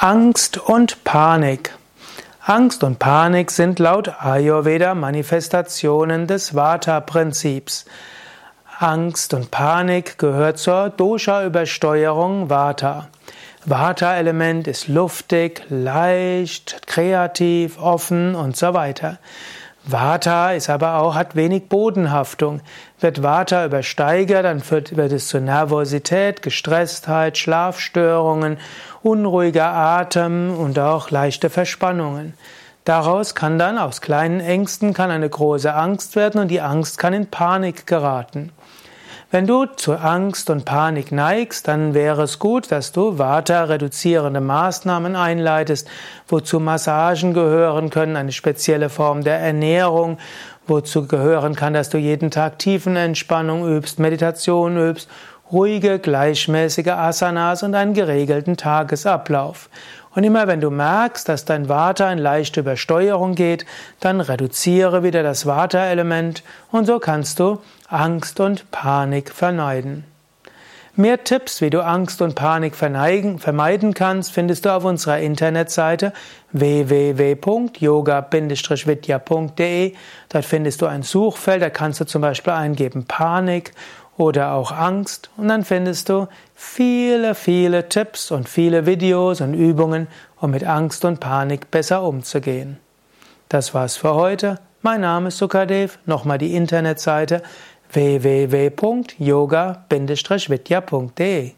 Angst und Panik. Angst und Panik sind laut Ayurveda Manifestationen des Vata-Prinzips. Angst und Panik gehört zur Dosha-Übersteuerung Vata. Vata-Element ist luftig, leicht, kreativ, offen und so weiter. Vata ist aber auch, hat wenig Bodenhaftung. Wird Vata übersteigert, dann wird, wird es zu Nervosität, Gestresstheit, Schlafstörungen, unruhiger Atem und auch leichte Verspannungen. Daraus kann dann aus kleinen Ängsten kann eine große Angst werden und die Angst kann in Panik geraten. Wenn du zu Angst und Panik neigst, dann wäre es gut, dass du Vata-reduzierende Maßnahmen einleitest, wozu Massagen gehören können, eine spezielle Form der Ernährung, wozu gehören kann, dass du jeden Tag Tiefenentspannung übst, Meditation übst, ruhige, gleichmäßige Asanas und einen geregelten Tagesablauf. Und immer wenn du merkst, dass dein Vata in leichte Übersteuerung geht, dann reduziere wieder das Vata-Element und so kannst du Angst und Panik vermeiden. Mehr Tipps, wie du Angst und Panik vermeiden kannst, findest du auf unserer Internetseite www.yoga-vidya.de. Dort findest du ein Suchfeld, da kannst du zum Beispiel eingeben Panik oder auch Angst und dann findest du viele, viele Tipps und viele Videos und Übungen, um mit Angst und Panik besser umzugehen. Das war's für heute. Mein Name ist Sukadev. Nochmal die Internetseite www.yoga-vidya.de